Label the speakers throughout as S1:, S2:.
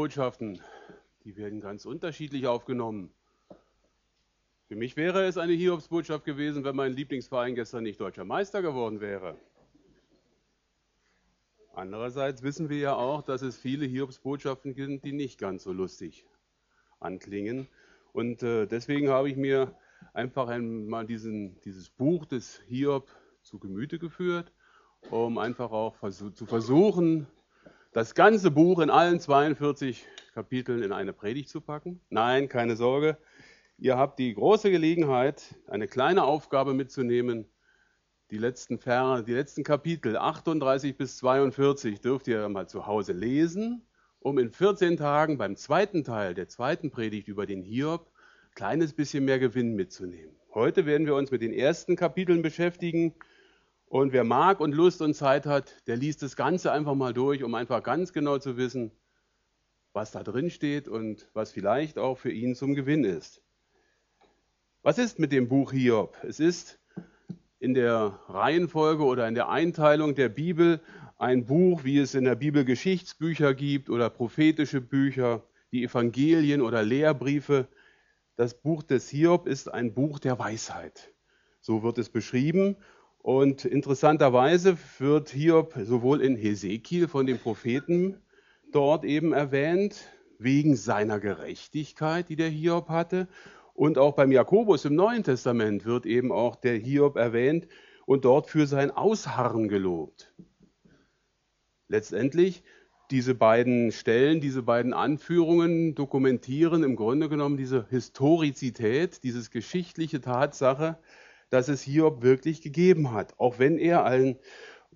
S1: Botschaften, die werden ganz unterschiedlich aufgenommen. Für mich wäre es eine Hiobsbotschaft gewesen, wenn mein Lieblingsverein gestern nicht deutscher Meister geworden wäre. Andererseits wissen wir ja auch, dass es viele Hiobsbotschaften gibt, die nicht ganz so lustig anklingen. Und äh, deswegen habe ich mir einfach einmal diesen, dieses Buch des Hiob zu Gemüte geführt, um einfach auch zu versuchen, das ganze Buch in allen 42 Kapiteln in eine Predigt zu packen. Nein, keine Sorge. Ihr habt die große Gelegenheit, eine kleine Aufgabe mitzunehmen. Die letzten, Ver die letzten Kapitel 38 bis 42 dürft ihr mal zu Hause lesen, um in 14 Tagen beim zweiten Teil der zweiten Predigt über den Hiob ein kleines bisschen mehr Gewinn mitzunehmen. Heute werden wir uns mit den ersten Kapiteln beschäftigen. Und wer mag und Lust und Zeit hat, der liest das Ganze einfach mal durch, um einfach ganz genau zu wissen, was da drin steht und was vielleicht auch für ihn zum Gewinn ist. Was ist mit dem Buch Hiob? Es ist in der Reihenfolge oder in der Einteilung der Bibel ein Buch, wie es in der Bibel Geschichtsbücher gibt oder prophetische Bücher, die Evangelien oder Lehrbriefe. Das Buch des Hiob ist ein Buch der Weisheit. So wird es beschrieben und interessanterweise wird Hiob sowohl in Hesekiel von dem Propheten dort eben erwähnt, wegen seiner Gerechtigkeit, die der Hiob hatte. Und auch beim Jakobus im Neuen Testament wird eben auch der Hiob erwähnt und dort für sein Ausharren gelobt. Letztendlich diese beiden Stellen, diese beiden Anführungen dokumentieren im Grunde genommen diese Historizität, dieses geschichtliche Tatsache, dass es Hiob wirklich gegeben hat, auch wenn er allen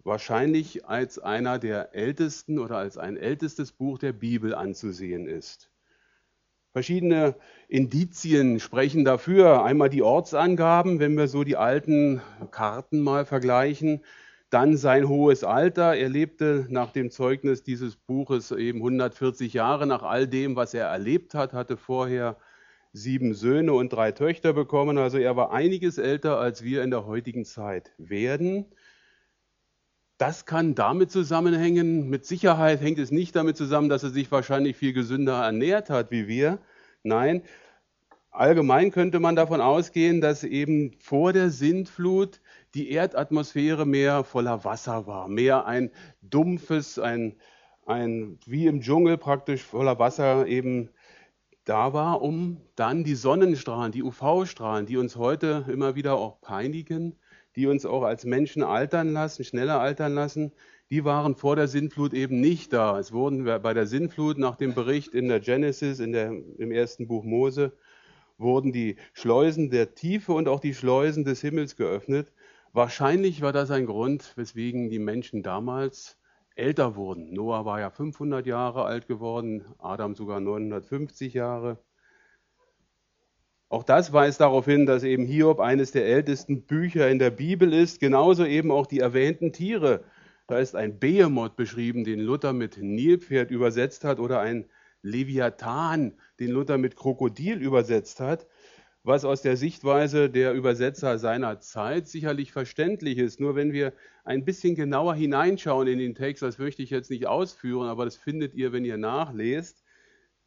S1: wahrscheinlich als einer der ältesten oder als ein ältestes Buch der Bibel anzusehen ist. Verschiedene Indizien sprechen dafür. Einmal die Ortsangaben, wenn wir so die alten Karten mal vergleichen. Dann sein hohes Alter. Er lebte nach dem Zeugnis dieses Buches eben 140 Jahre nach all dem, was er erlebt hat, hatte vorher sieben Söhne und drei Töchter bekommen. Also er war einiges älter, als wir in der heutigen Zeit werden. Das kann damit zusammenhängen. Mit Sicherheit hängt es nicht damit zusammen, dass er sich wahrscheinlich viel gesünder ernährt hat wie wir. Nein, allgemein könnte man davon ausgehen, dass eben vor der Sintflut die Erdatmosphäre mehr voller Wasser war, mehr ein dumpfes, ein, ein wie im Dschungel praktisch voller Wasser eben da war, um dann die Sonnenstrahlen, die UV-Strahlen, die uns heute immer wieder auch peinigen, die uns auch als Menschen altern lassen, schneller altern lassen, die waren vor der Sintflut eben nicht da. Es wurden bei der Sintflut nach dem Bericht in der Genesis, in der, im ersten Buch Mose, wurden die Schleusen der Tiefe und auch die Schleusen des Himmels geöffnet. Wahrscheinlich war das ein Grund, weswegen die Menschen damals älter wurden. Noah war ja 500 Jahre alt geworden, Adam sogar 950 Jahre. Auch das weist darauf hin, dass eben Hiob eines der ältesten Bücher in der Bibel ist, genauso eben auch die erwähnten Tiere. Da ist ein Behemoth beschrieben, den Luther mit Nilpferd übersetzt hat, oder ein Leviathan, den Luther mit Krokodil übersetzt hat was aus der Sichtweise der Übersetzer seiner Zeit sicherlich verständlich ist. Nur wenn wir ein bisschen genauer hineinschauen in den Text, das möchte ich jetzt nicht ausführen, aber das findet ihr, wenn ihr nachlest,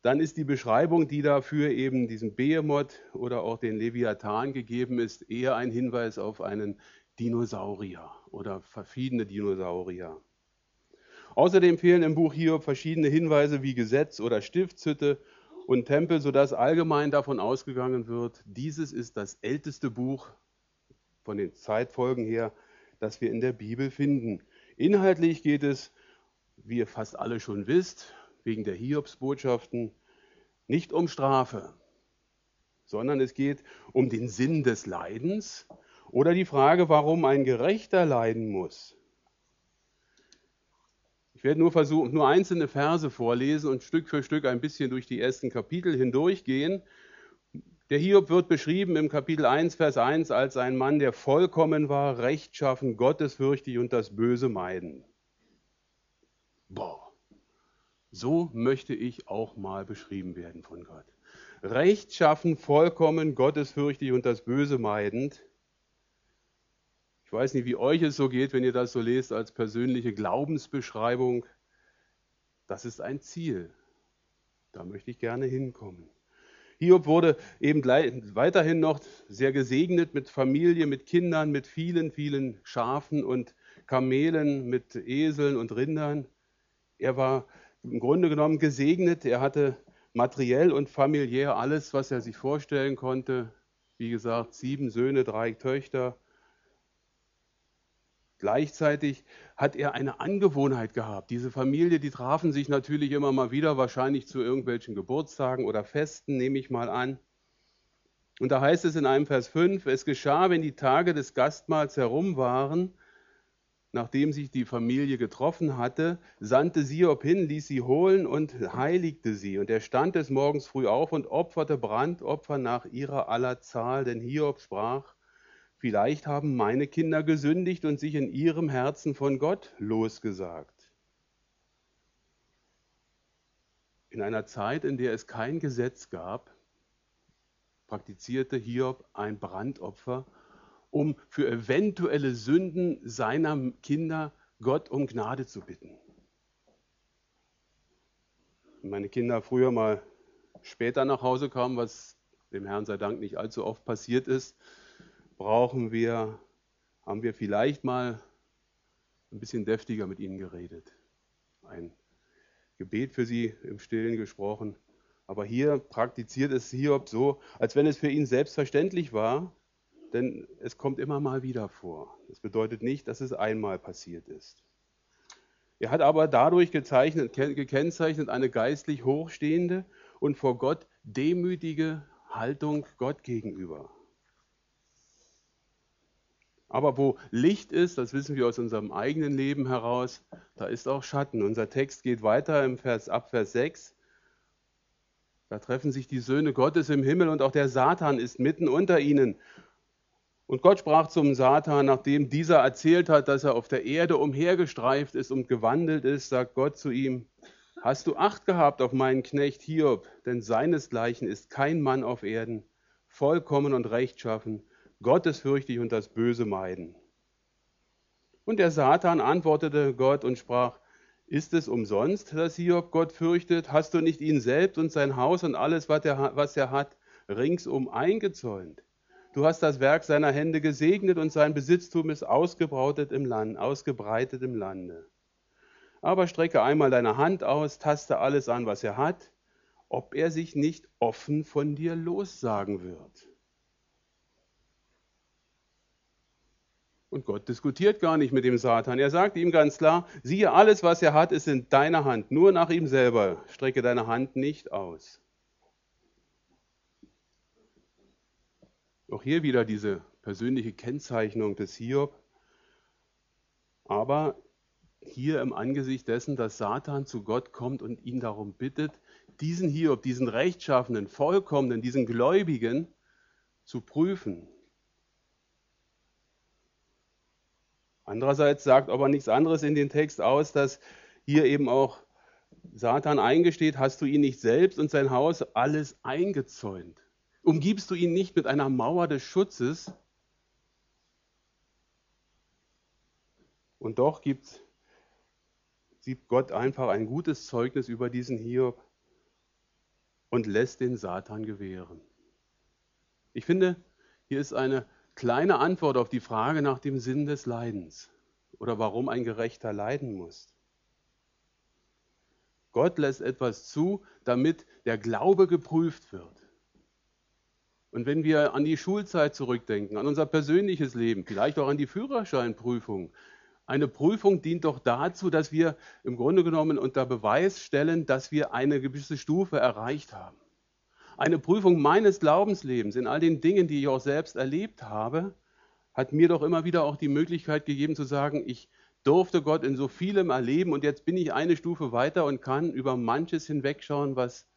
S1: dann ist die Beschreibung, die dafür eben diesem Behemoth oder auch den Leviathan gegeben ist, eher ein Hinweis auf einen Dinosaurier oder verschiedene Dinosaurier. Außerdem fehlen im Buch hier verschiedene Hinweise wie Gesetz oder Stiftshütte und Tempel, sodass allgemein davon ausgegangen wird, dieses ist das älteste Buch von den Zeitfolgen her, das wir in der Bibel finden. Inhaltlich geht es, wie ihr fast alle schon wisst, wegen der Hiobsbotschaften, nicht um Strafe, sondern es geht um den Sinn des Leidens oder die Frage, warum ein Gerechter leiden muss werde nur versuchen, nur einzelne Verse vorlesen und Stück für Stück ein bisschen durch die ersten Kapitel hindurchgehen. Der Hiob wird beschrieben im Kapitel 1, Vers 1 als ein Mann, der vollkommen war, rechtschaffen, gottesfürchtig und das Böse meiden. Boah, so möchte ich auch mal beschrieben werden von Gott. Rechtschaffen, vollkommen, gottesfürchtig und das Böse meidend. Weiß nicht, wie euch es so geht, wenn ihr das so lest als persönliche Glaubensbeschreibung. Das ist ein Ziel. Da möchte ich gerne hinkommen. Hiob wurde eben weiterhin noch sehr gesegnet mit Familie, mit Kindern, mit vielen, vielen Schafen und Kamelen, mit Eseln und Rindern. Er war im Grunde genommen gesegnet. Er hatte materiell und familiär alles, was er sich vorstellen konnte. Wie gesagt, sieben Söhne, drei Töchter. Gleichzeitig hat er eine Angewohnheit gehabt. Diese Familie, die trafen sich natürlich immer mal wieder, wahrscheinlich zu irgendwelchen Geburtstagen oder Festen, nehme ich mal an. Und da heißt es in einem Vers 5, es geschah, wenn die Tage des Gastmahls herum waren, nachdem sich die Familie getroffen hatte, sandte Siob hin, ließ sie holen und heiligte sie. Und er stand des Morgens früh auf und opferte Brandopfer nach ihrer aller Zahl, denn Hiob sprach, Vielleicht haben meine Kinder gesündigt und sich in ihrem Herzen von Gott losgesagt. In einer Zeit, in der es kein Gesetz gab, praktizierte Hiob ein Brandopfer, um für eventuelle Sünden seiner Kinder Gott um Gnade zu bitten. Wenn meine Kinder früher mal später nach Hause kamen, was dem Herrn sei Dank nicht allzu oft passiert ist, brauchen wir, haben wir vielleicht mal ein bisschen deftiger mit ihnen geredet. Ein Gebet für sie im Stillen gesprochen. Aber hier praktiziert es Hiob so, als wenn es für ihn selbstverständlich war, denn es kommt immer mal wieder vor. Das bedeutet nicht, dass es einmal passiert ist. Er hat aber dadurch gekennzeichnet eine geistlich hochstehende und vor Gott demütige Haltung Gott gegenüber. Aber wo Licht ist, das wissen wir aus unserem eigenen Leben heraus, da ist auch Schatten. Unser Text geht weiter im Vers, ab Vers 6. Da treffen sich die Söhne Gottes im Himmel und auch der Satan ist mitten unter ihnen. Und Gott sprach zum Satan, nachdem dieser erzählt hat, dass er auf der Erde umhergestreift ist und gewandelt ist, sagt Gott zu ihm, hast du Acht gehabt auf meinen Knecht Hiob, denn seinesgleichen ist kein Mann auf Erden, vollkommen und rechtschaffen, gottesfürchtig und das Böse meiden. Und der Satan antwortete Gott und sprach, ist es umsonst, dass Hiob Gott fürchtet? Hast du nicht ihn selbst und sein Haus und alles, was er, was er hat, ringsum eingezäunt? Du hast das Werk seiner Hände gesegnet und sein Besitztum ist ausgebreitet im Land, ausgebreitet im Lande. Aber strecke einmal deine Hand aus, taste alles an, was er hat, ob er sich nicht offen von dir lossagen wird. Und Gott diskutiert gar nicht mit dem Satan. Er sagt ihm ganz klar, siehe, alles, was er hat, ist in deiner Hand. Nur nach ihm selber. Strecke deine Hand nicht aus. Auch hier wieder diese persönliche Kennzeichnung des Hiob. Aber hier im Angesicht dessen, dass Satan zu Gott kommt und ihn darum bittet, diesen Hiob, diesen rechtschaffenen, vollkommenen, diesen Gläubigen zu prüfen, Andererseits sagt aber nichts anderes in den Text aus, dass hier eben auch Satan eingesteht, hast du ihn nicht selbst und sein Haus alles eingezäunt? Umgibst du ihn nicht mit einer Mauer des Schutzes? Und doch gibt, sieht Gott einfach ein gutes Zeugnis über diesen Hiob und lässt den Satan gewähren. Ich finde, hier ist eine kleine Antwort auf die Frage nach dem Sinn des Leidens oder warum ein Gerechter leiden muss. Gott lässt etwas zu, damit der Glaube geprüft wird. Und wenn wir an die Schulzeit zurückdenken, an unser persönliches Leben, vielleicht auch an die Führerscheinprüfung, eine Prüfung dient doch dazu, dass wir im Grunde genommen unter Beweis stellen, dass wir eine gewisse Stufe erreicht haben eine Prüfung meines Glaubenslebens in all den Dingen, die ich auch selbst erlebt habe, hat mir doch immer wieder auch die Möglichkeit gegeben zu sagen, ich durfte Gott in so vielem erleben und jetzt bin ich eine Stufe weiter und kann über manches hinwegschauen, was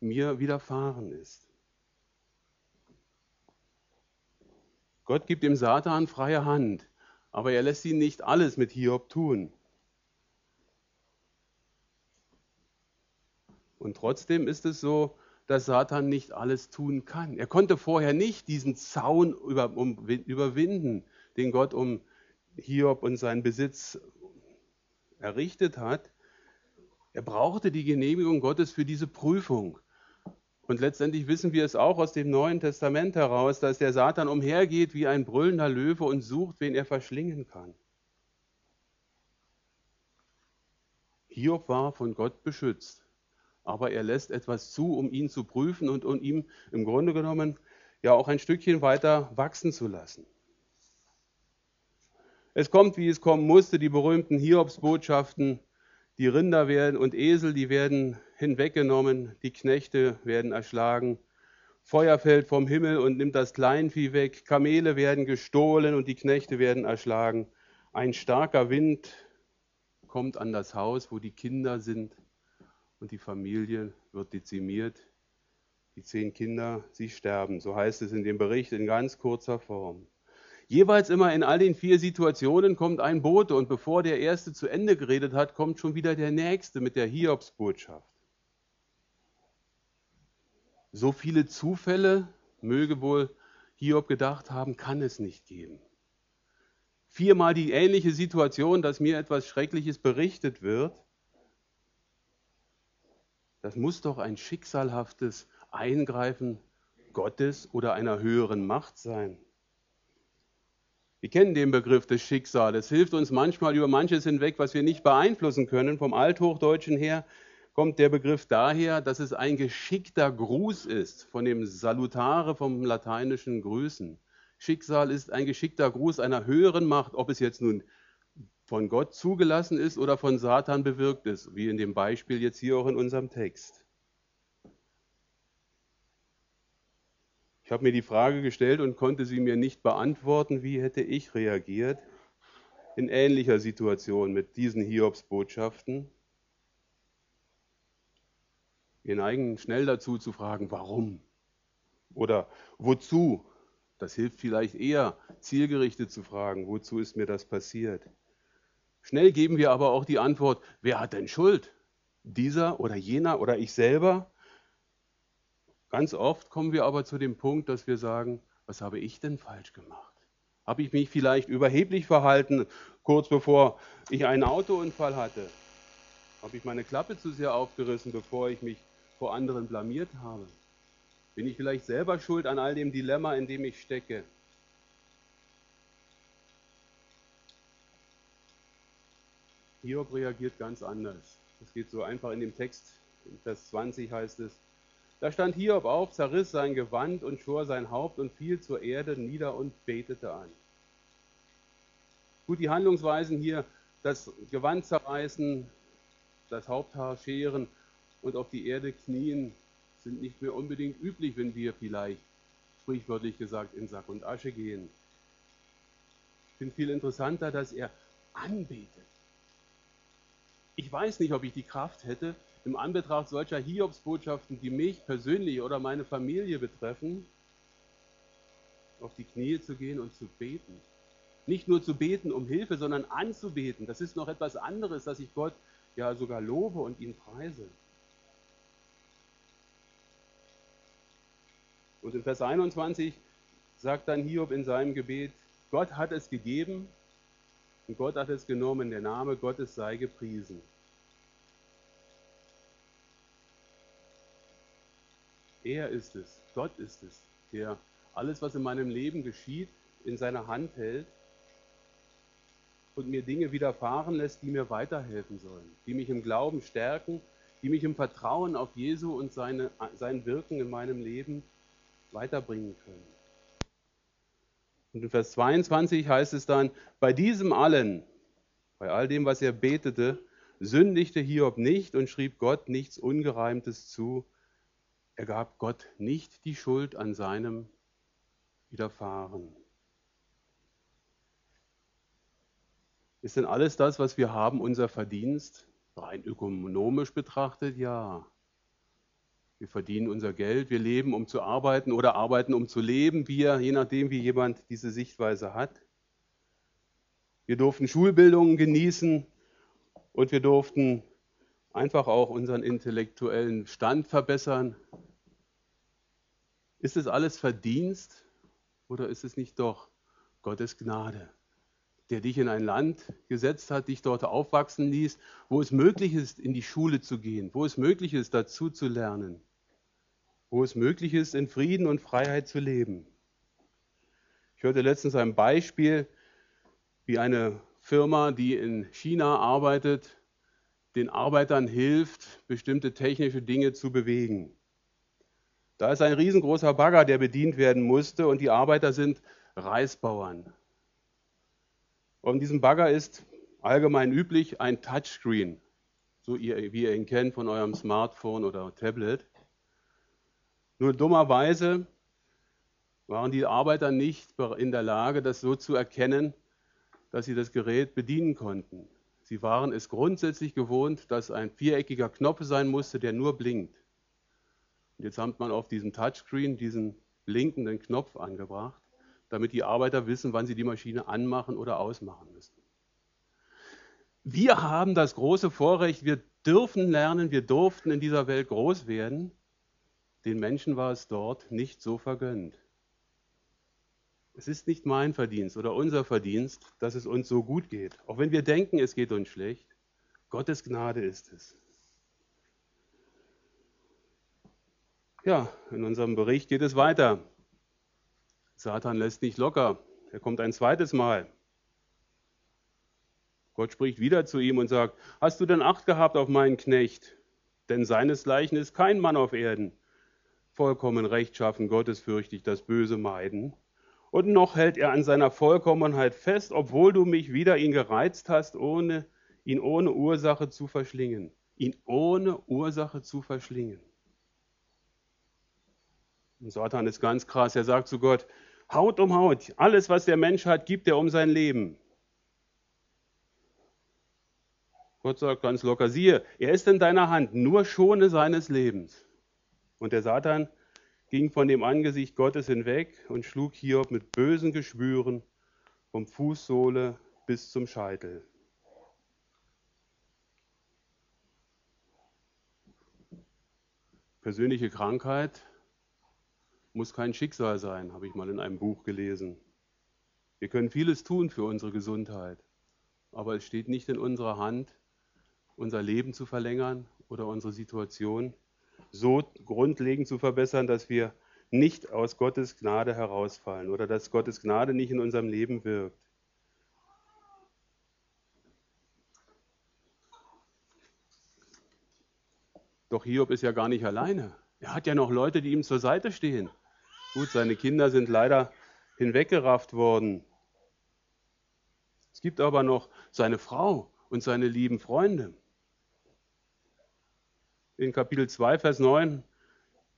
S1: mir widerfahren ist. Gott gibt dem Satan freie Hand, aber er lässt ihn nicht alles mit Hiob tun. Und trotzdem ist es so, dass Satan nicht alles tun kann. Er konnte vorher nicht diesen Zaun über, um, überwinden, den Gott um Hiob und seinen Besitz errichtet hat. Er brauchte die Genehmigung Gottes für diese Prüfung. Und letztendlich wissen wir es auch aus dem Neuen Testament heraus, dass der Satan umhergeht wie ein brüllender Löwe und sucht, wen er verschlingen kann. Hiob war von Gott beschützt, aber er lässt etwas zu, um ihn zu prüfen und um ihm im Grunde genommen ja auch ein Stückchen weiter wachsen zu lassen. Es kommt, wie es kommen musste, die berühmten Hiobsbotschaften. Die Rinder werden und Esel, die werden hinweggenommen, die Knechte werden erschlagen. Feuer fällt vom Himmel und nimmt das Kleinvieh weg. Kamele werden gestohlen und die Knechte werden erschlagen. Ein starker Wind kommt an das Haus, wo die Kinder sind und die Familie wird dezimiert. Die zehn Kinder, sie sterben. So heißt es in dem Bericht in ganz kurzer Form. Jeweils immer in all den vier Situationen kommt ein Bote und bevor der erste zu Ende geredet hat, kommt schon wieder der nächste mit der Hiobsbotschaft. So viele Zufälle möge wohl Hiob gedacht haben, kann es nicht geben viermal die ähnliche Situation, dass mir etwas Schreckliches berichtet wird. Das muss doch ein schicksalhaftes Eingreifen Gottes oder einer höheren Macht sein. Wir kennen den Begriff des Schicksals. Es hilft uns manchmal über manches hinweg, was wir nicht beeinflussen können. Vom Althochdeutschen her kommt der Begriff daher, dass es ein geschickter Gruß ist, von dem Salutare vom lateinischen Grüßen. Schicksal ist ein geschickter Gruß einer höheren Macht, ob es jetzt nun von Gott zugelassen ist oder von Satan bewirkt ist, wie in dem Beispiel jetzt hier auch in unserem Text. Ich habe mir die Frage gestellt und konnte sie mir nicht beantworten, wie hätte ich reagiert in ähnlicher Situation mit diesen Hiobsbotschaften. Wir neigen schnell dazu zu fragen, warum oder wozu das hilft vielleicht eher, zielgerichtet zu fragen, wozu ist mir das passiert? Schnell geben wir aber auch die Antwort, wer hat denn Schuld? Dieser oder jener oder ich selber? Ganz oft kommen wir aber zu dem Punkt, dass wir sagen, was habe ich denn falsch gemacht? Habe ich mich vielleicht überheblich verhalten, kurz bevor ich einen Autounfall hatte? Habe ich meine Klappe zu sehr aufgerissen, bevor ich mich vor anderen blamiert habe? Bin ich vielleicht selber schuld an all dem Dilemma, in dem ich stecke? Hiob reagiert ganz anders. Das geht so einfach in dem Text, in Vers 20 heißt es, da stand Hiob auf, zerriss sein Gewand und schor sein Haupt und fiel zur Erde nieder und betete an. Gut, die Handlungsweisen hier, das Gewand zerreißen, das Haupthaar scheren und auf die Erde knien, sind nicht mehr unbedingt üblich, wenn wir vielleicht, sprichwörtlich gesagt, in Sack und Asche gehen. Ich finde viel interessanter, dass er anbetet. Ich weiß nicht, ob ich die Kraft hätte, im Anbetracht solcher Hiobsbotschaften, die mich persönlich oder meine Familie betreffen, auf die Knie zu gehen und zu beten. Nicht nur zu beten um Hilfe, sondern anzubeten. Das ist noch etwas anderes, dass ich Gott ja sogar lobe und ihn preise. Und in Vers 21 sagt dann Hiob in seinem Gebet, Gott hat es gegeben und Gott hat es genommen, der Name Gottes sei gepriesen. Er ist es, Gott ist es, der alles, was in meinem Leben geschieht, in seiner Hand hält und mir Dinge widerfahren lässt, die mir weiterhelfen sollen, die mich im Glauben stärken, die mich im Vertrauen auf Jesu und seine, sein Wirken in meinem Leben weiterbringen können. Und in Vers 22 heißt es dann, bei diesem allen, bei all dem, was er betete, sündigte Hiob nicht und schrieb Gott nichts Ungereimtes zu. Er gab Gott nicht die Schuld an seinem Widerfahren. Ist denn alles das, was wir haben, unser Verdienst? Rein ökonomisch betrachtet, ja. Wir verdienen unser Geld, wir leben, um zu arbeiten oder arbeiten, um zu leben, wir, je nachdem, wie jemand diese Sichtweise hat. Wir durften Schulbildungen genießen und wir durften einfach auch unseren intellektuellen Stand verbessern. Ist es alles Verdienst oder ist es nicht doch Gottes Gnade, der dich in ein Land gesetzt hat, dich dort aufwachsen ließ, wo es möglich ist, in die Schule zu gehen, wo es möglich ist, dazu zu lernen, wo es möglich ist, in Frieden und Freiheit zu leben. Ich hörte letztens ein Beispiel, wie eine Firma, die in China arbeitet, den Arbeitern hilft, bestimmte technische Dinge zu bewegen. Da ist ein riesengroßer Bagger, der bedient werden musste und die Arbeiter sind Reisbauern. Und diesem Bagger ist allgemein üblich ein Touchscreen, so wie ihr ihn kennt von eurem Smartphone oder Tablet. Nur dummerweise waren die Arbeiter nicht in der Lage, das so zu erkennen, dass sie das Gerät bedienen konnten. Sie waren es grundsätzlich gewohnt, dass ein viereckiger Knopf sein musste, der nur blinkt. Und jetzt hat man auf diesem Touchscreen diesen blinkenden Knopf angebracht, damit die Arbeiter wissen, wann sie die Maschine anmachen oder ausmachen müssen. Wir haben das große Vorrecht, wir dürfen lernen, wir durften in dieser Welt groß werden. Den Menschen war es dort nicht so vergönnt. Es ist nicht mein Verdienst oder unser Verdienst, dass es uns so gut geht. Auch wenn wir denken, es geht uns schlecht. Gottes Gnade ist es. Ja, in unserem Bericht geht es weiter. Satan lässt nicht locker. Er kommt ein zweites Mal. Gott spricht wieder zu ihm und sagt, hast du denn Acht gehabt auf meinen Knecht? Denn seinesgleichen ist kein Mann auf Erden. Vollkommen rechtschaffen, gottesfürchtig, das Böse meiden. Und noch hält er an seiner Vollkommenheit fest, obwohl du mich wieder ihn gereizt hast, ohne ihn ohne Ursache zu verschlingen. Ihn ohne Ursache zu verschlingen. Und Satan ist ganz krass. Er sagt zu Gott, Haut um Haut, alles, was der Mensch hat, gibt er um sein Leben. Gott sagt ganz locker, siehe, er ist in deiner Hand, nur schone seines Lebens. Und der Satan ging von dem Angesicht Gottes hinweg und schlug Hiob mit bösen Geschwüren vom Fußsohle bis zum Scheitel. Persönliche Krankheit muss kein Schicksal sein, habe ich mal in einem Buch gelesen. Wir können vieles tun für unsere Gesundheit, aber es steht nicht in unserer Hand, unser Leben zu verlängern oder unsere Situation so grundlegend zu verbessern, dass wir nicht aus Gottes Gnade herausfallen oder dass Gottes Gnade nicht in unserem Leben wirkt. Doch Hiob ist ja gar nicht alleine. Er hat ja noch Leute, die ihm zur Seite stehen. Gut, seine Kinder sind leider hinweggerafft worden. Es gibt aber noch seine Frau und seine lieben Freunde. In Kapitel 2, Vers 9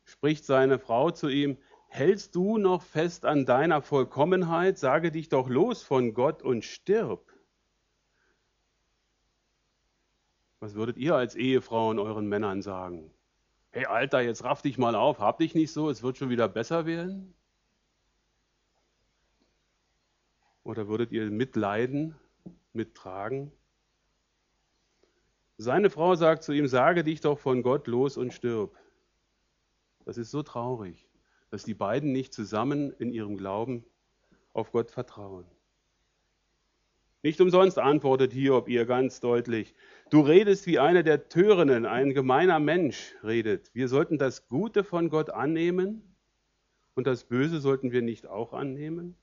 S1: spricht seine Frau zu ihm, hältst du noch fest an deiner Vollkommenheit, sage dich doch los von Gott und stirb. Was würdet ihr als Ehefrauen euren Männern sagen? hey Alter, jetzt raff dich mal auf, hab dich nicht so, es wird schon wieder besser werden? Oder würdet ihr mitleiden, mittragen? Seine Frau sagt zu ihm, sage dich doch von Gott los und stirb. Das ist so traurig, dass die beiden nicht zusammen in ihrem Glauben auf Gott vertrauen. Nicht umsonst antwortet Hiob ihr ganz deutlich, du redest wie einer der Törinnen, ein gemeiner Mensch redet. Wir sollten das Gute von Gott annehmen und das Böse sollten wir nicht auch annehmen.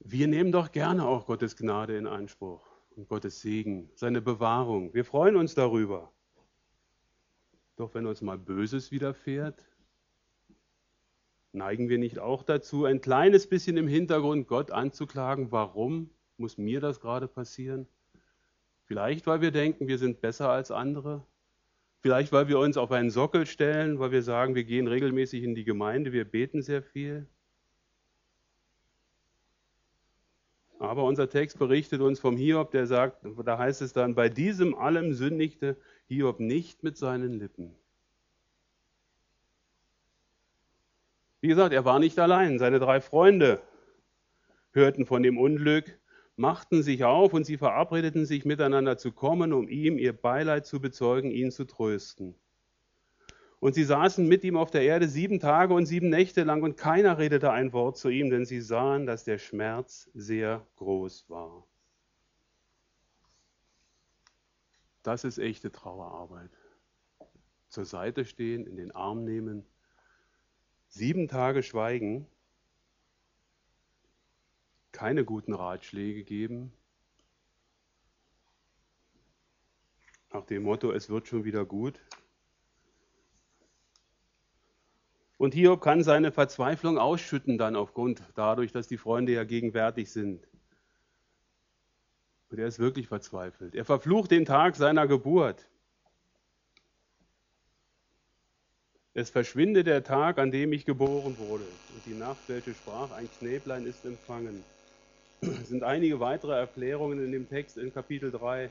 S1: Wir nehmen doch gerne auch Gottes Gnade in Anspruch und Gottes Segen, seine Bewahrung. Wir freuen uns darüber. Doch wenn uns mal Böses widerfährt, Neigen wir nicht auch dazu, ein kleines bisschen im Hintergrund Gott anzuklagen, warum muss mir das gerade passieren? Vielleicht, weil wir denken, wir sind besser als andere. Vielleicht, weil wir uns auf einen Sockel stellen, weil wir sagen, wir gehen regelmäßig in die Gemeinde, wir beten sehr viel. Aber unser Text berichtet uns vom Hiob, der sagt, da heißt es dann, bei diesem allem sündigte Hiob nicht mit seinen Lippen. Wie gesagt, er war nicht allein. Seine drei Freunde hörten von dem Unglück, machten sich auf und sie verabredeten sich miteinander zu kommen, um ihm ihr Beileid zu bezeugen, ihn zu trösten. Und sie saßen mit ihm auf der Erde sieben Tage und sieben Nächte lang und keiner redete ein Wort zu ihm, denn sie sahen, dass der Schmerz sehr groß war. Das ist echte Trauerarbeit. Zur Seite stehen, in den Arm nehmen, sieben Tage schweigen, keine guten Ratschläge geben, nach dem Motto, es wird schon wieder gut, Und Hiob kann seine Verzweiflung ausschütten dann aufgrund dadurch, dass die Freunde ja gegenwärtig sind. Und er ist wirklich verzweifelt. Er verflucht den Tag seiner Geburt. Es verschwinde der Tag, an dem ich geboren wurde. Und die Nacht, welche sprach, ein Knäblein ist empfangen. Es sind einige weitere Erklärungen in dem Text in Kapitel 3.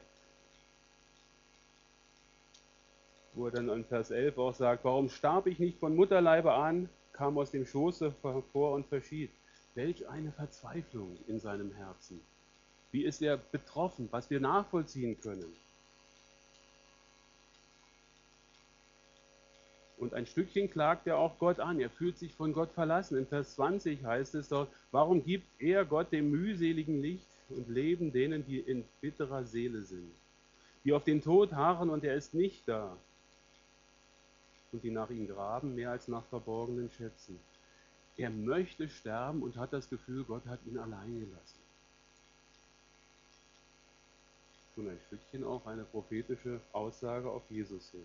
S1: wo er dann in Vers 11 auch sagt, warum starb ich nicht von Mutterleibe an, kam aus dem Schoße hervor und verschied. Welch eine Verzweiflung in seinem Herzen. Wie ist er betroffen, was wir nachvollziehen können. Und ein Stückchen klagt er auch Gott an. Er fühlt sich von Gott verlassen. In Vers 20 heißt es dort, warum gibt er Gott dem mühseligen Licht und Leben denen, die in bitterer Seele sind, die auf den Tod harren und er ist nicht da, und die nach ihm graben, mehr als nach verborgenen Schätzen. Er möchte sterben und hat das Gefühl, Gott hat ihn allein gelassen. Und ein Stückchen auch eine prophetische Aussage auf Jesus hin.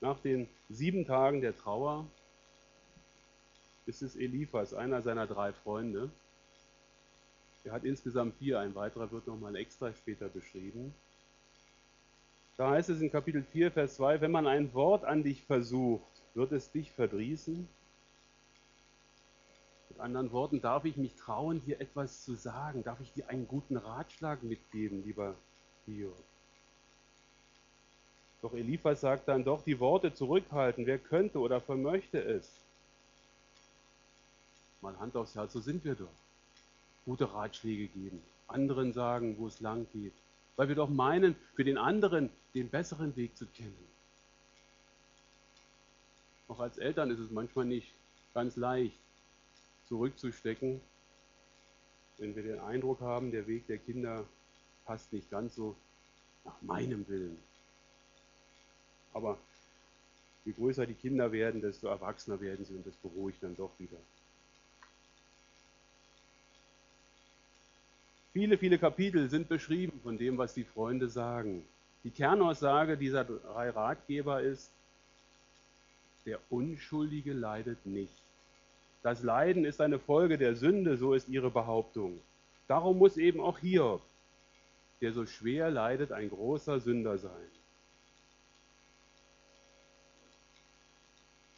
S1: Nach den sieben Tagen der Trauer ist es Eliphas, einer seiner drei Freunde. Er hat insgesamt vier, ein weiterer wird nochmal extra später beschrieben. Da heißt es in Kapitel 4, Vers 2, wenn man ein Wort an dich versucht, wird es dich verdrießen. Mit anderen Worten, darf ich mich trauen, dir etwas zu sagen? Darf ich dir einen guten Ratschlag mitgeben, lieber Hiob? Doch Eliphas sagt dann doch, die Worte zurückhalten. Wer könnte oder vermöchte es? Mal Hand aufs Herz, so sind wir doch. Gute Ratschläge geben, anderen sagen, wo es lang geht, weil wir doch meinen, für den anderen den besseren Weg zu kennen. Auch als Eltern ist es manchmal nicht ganz leicht, zurückzustecken, wenn wir den Eindruck haben, der Weg der Kinder passt nicht ganz so nach meinem Willen. Aber je größer die Kinder werden, desto erwachsener werden sie und das beruhigt dann doch wieder. Viele, viele Kapitel sind beschrieben von dem, was die Freunde sagen. Die Kernaussage dieser drei Ratgeber ist, der Unschuldige leidet nicht. Das Leiden ist eine Folge der Sünde, so ist ihre Behauptung. Darum muss eben auch Hiob, der so schwer leidet, ein großer Sünder sein.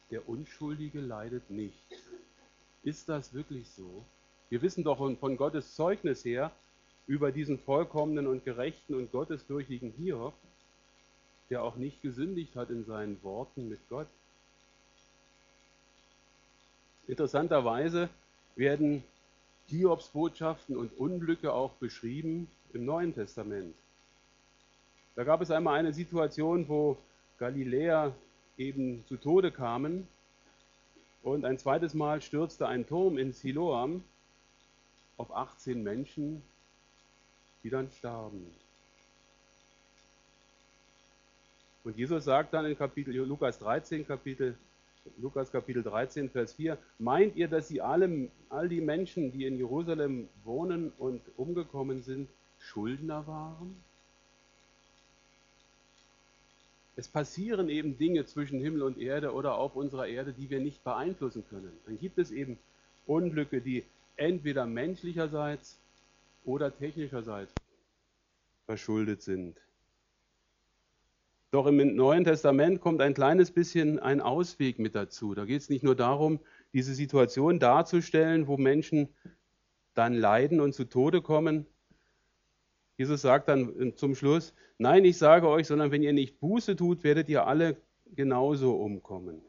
S1: Der Unschuldige leidet nicht. Ist das wirklich so? Wir wissen doch von Gottes Zeugnis her, über diesen vollkommenen und gerechten und gottesfürchtigen Hiob, der auch nicht gesündigt hat in seinen Worten mit Gott. Interessanterweise werden Hiobs Botschaften und Unglücke auch beschrieben im Neuen Testament. Da gab es einmal eine Situation, wo Galiläer eben zu Tode kamen und ein zweites Mal stürzte ein Turm in Siloam auf 18 Menschen die dann starben. Und Jesus sagt dann in Kapitel Lukas 13, Kapitel Lukas Kapitel 13, Vers 4, meint ihr, dass sie alle, all die Menschen, die in Jerusalem wohnen und umgekommen sind, Schuldner waren? Es passieren eben Dinge zwischen Himmel und Erde oder auf unserer Erde, die wir nicht beeinflussen können. Dann gibt es eben Unglücke, die entweder menschlicherseits oder technischerseits verschuldet sind. Doch im Neuen Testament kommt ein kleines bisschen ein Ausweg mit dazu. Da geht es nicht nur darum, diese Situation darzustellen, wo Menschen dann leiden und zu Tode kommen. Jesus sagt dann zum Schluss, nein, ich sage euch, sondern wenn ihr nicht Buße tut, werdet ihr alle genauso umkommen.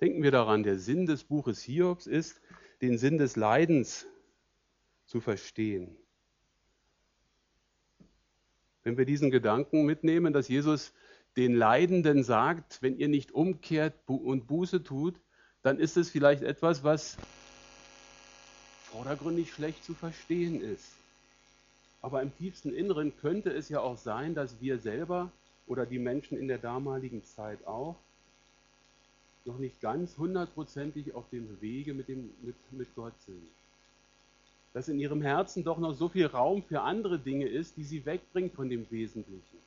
S1: Denken wir daran, der Sinn des Buches Hiobs ist, den Sinn des Leidens zu verstehen. Wenn wir diesen Gedanken mitnehmen, dass Jesus den Leidenden sagt, wenn ihr nicht umkehrt und Buße tut, dann ist es vielleicht etwas, was vordergründig schlecht zu verstehen ist. Aber im tiefsten Inneren könnte es ja auch sein, dass wir selber oder die Menschen in der damaligen Zeit auch noch nicht ganz hundertprozentig auf dem Wege mit, dem, mit, mit Gott sind. Dass in ihrem Herzen doch noch so viel Raum für andere Dinge ist, die sie wegbringt von dem Wesentlichen.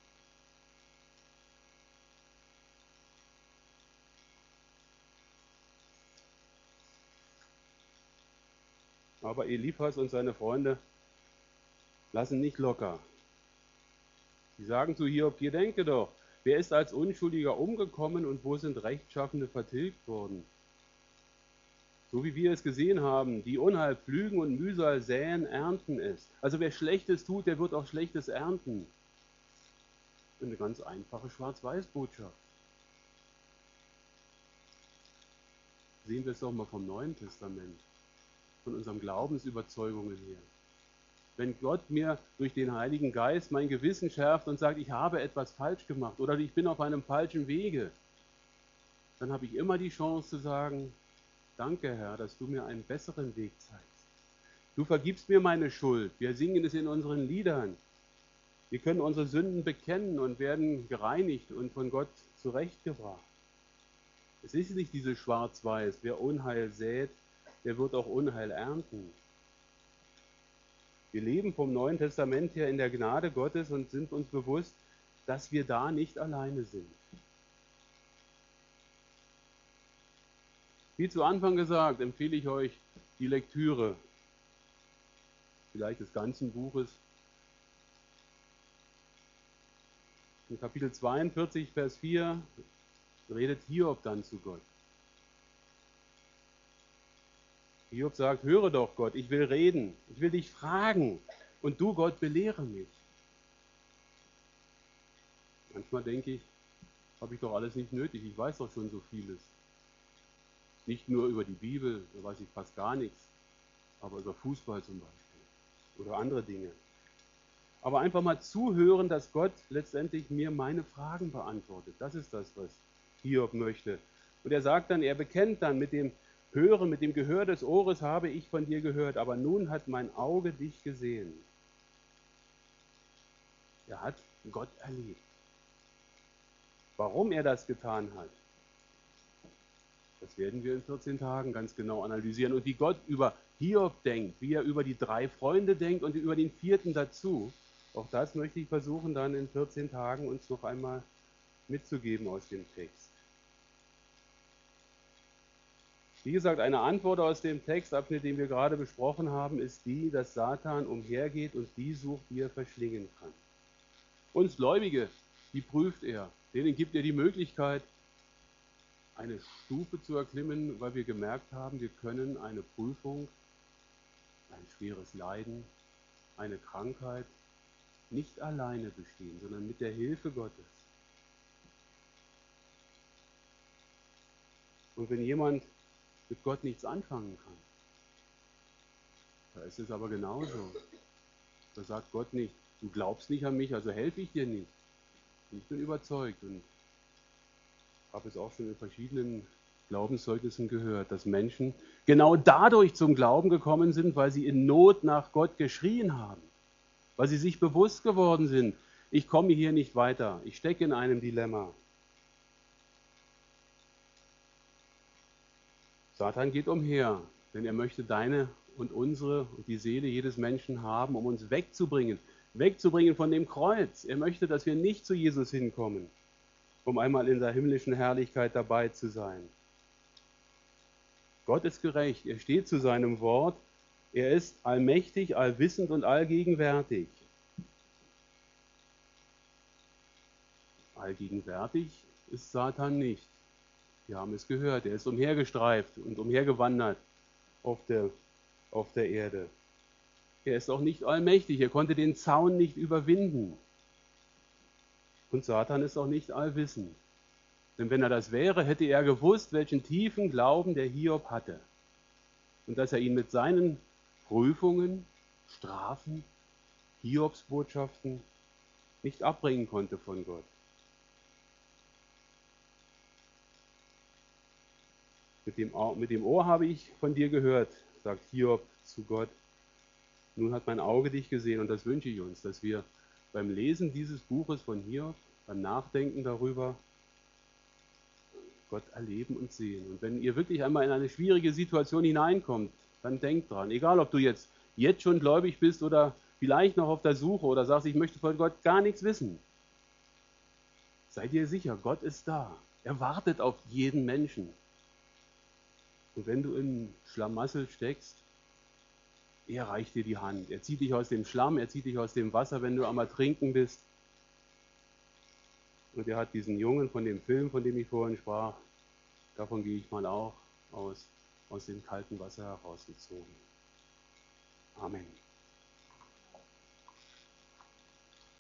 S1: Aber Eliphas und seine Freunde lassen nicht locker. Sie sagen zu Hiob, ihr denke doch, wer ist als Unschuldiger umgekommen und wo sind Rechtschaffende vertilgt worden? So wie wir es gesehen haben, die Unheil pflügen und Mühsal säen, ernten es. Also wer Schlechtes tut, der wird auch Schlechtes ernten. Eine ganz einfache Schwarz-Weiß-Botschaft. Sehen wir es doch mal vom Neuen Testament von unseren Glaubensüberzeugungen her. Wenn Gott mir durch den Heiligen Geist mein Gewissen schärft und sagt, ich habe etwas falsch gemacht oder ich bin auf einem falschen Wege, dann habe ich immer die Chance zu sagen, danke Herr, dass du mir einen besseren Weg zeigst. Du vergibst mir meine Schuld. Wir singen es in unseren Liedern. Wir können unsere Sünden bekennen und werden gereinigt und von Gott zurechtgebracht. Es ist nicht dieses Schwarz-Weiß, wer Unheil sät, der wird auch Unheil ernten. Wir leben vom Neuen Testament her in der Gnade Gottes und sind uns bewusst, dass wir da nicht alleine sind. Wie zu Anfang gesagt, empfehle ich euch die Lektüre, vielleicht des ganzen Buches. In Kapitel 42, Vers 4 redet Hiob dann zu Gott. Hiob sagt, höre doch Gott, ich will reden, ich will dich fragen und du Gott belehre mich. Manchmal denke ich, habe ich doch alles nicht nötig, ich weiß doch schon so vieles. Nicht nur über die Bibel, da weiß ich fast gar nichts, aber über Fußball zum Beispiel oder andere Dinge. Aber einfach mal zuhören, dass Gott letztendlich mir meine Fragen beantwortet. Das ist das, was Hiob möchte. Und er sagt dann, er bekennt dann mit dem Hören, mit dem Gehör des Ohres habe ich von dir gehört, aber nun hat mein Auge dich gesehen. Er hat Gott erlebt. Warum er das getan hat, das werden wir in 14 Tagen ganz genau analysieren. Und wie Gott über Hiob denkt, wie er über die drei Freunde denkt und über den vierten dazu, auch das möchte ich versuchen, dann in 14 Tagen uns noch einmal mitzugeben aus dem Text. Wie gesagt, eine Antwort aus dem Textabschnitt, den wir gerade besprochen haben, ist die, dass Satan umhergeht und die sucht, die er verschlingen kann. Uns Gläubige, die prüft er. Denen gibt er die Möglichkeit, eine Stufe zu erklimmen, weil wir gemerkt haben, wir können eine Prüfung, ein schweres Leiden, eine Krankheit nicht alleine bestehen, sondern mit der Hilfe Gottes. Und wenn jemand mit Gott nichts anfangen kann. Da ist es aber genauso. Da sagt Gott nicht, du glaubst nicht an mich, also helfe ich dir nicht. Ich bin überzeugt und habe es auch schon in verschiedenen Glaubenszeugnissen gehört, dass Menschen genau dadurch zum Glauben gekommen sind, weil sie in Not nach Gott geschrien haben, weil sie sich bewusst geworden sind, ich komme hier nicht weiter, ich stecke in einem Dilemma. Satan geht umher, denn er möchte deine und unsere und die Seele jedes Menschen haben, um uns wegzubringen, wegzubringen von dem Kreuz. Er möchte, dass wir nicht zu Jesus hinkommen, um einmal in der himmlischen Herrlichkeit dabei zu sein. Gott ist gerecht, er steht zu seinem Wort, er ist allmächtig, allwissend und allgegenwärtig. Allgegenwärtig ist Satan nicht. Wir haben es gehört, er ist umhergestreift und umhergewandert auf der, auf der Erde. Er ist auch nicht allmächtig, er konnte den Zaun nicht überwinden. Und Satan ist auch nicht allwissend. Denn wenn er das wäre, hätte er gewusst, welchen tiefen Glauben der Hiob hatte. Und dass er ihn mit seinen Prüfungen, Strafen, Hiobsbotschaften nicht abbringen konnte von Gott. Mit dem, Ohr, mit dem Ohr habe ich von dir gehört, sagt Hiob zu Gott. Nun hat mein Auge dich gesehen und das wünsche ich uns, dass wir beim Lesen dieses Buches von Hiob, beim Nachdenken darüber, Gott erleben und sehen. Und wenn ihr wirklich einmal in eine schwierige Situation hineinkommt, dann denkt dran, egal ob du jetzt, jetzt schon gläubig bist oder vielleicht noch auf der Suche oder sagst, ich möchte von Gott gar nichts wissen. Seid ihr sicher, Gott ist da. Er wartet auf jeden Menschen. Und wenn du in Schlamassel steckst, er reicht dir die Hand. Er zieht dich aus dem Schlamm, er zieht dich aus dem Wasser, wenn du am Ertrinken bist. Und er hat diesen Jungen von dem Film, von dem ich vorhin sprach, davon gehe ich mal auch aus, aus dem kalten Wasser herausgezogen. Amen.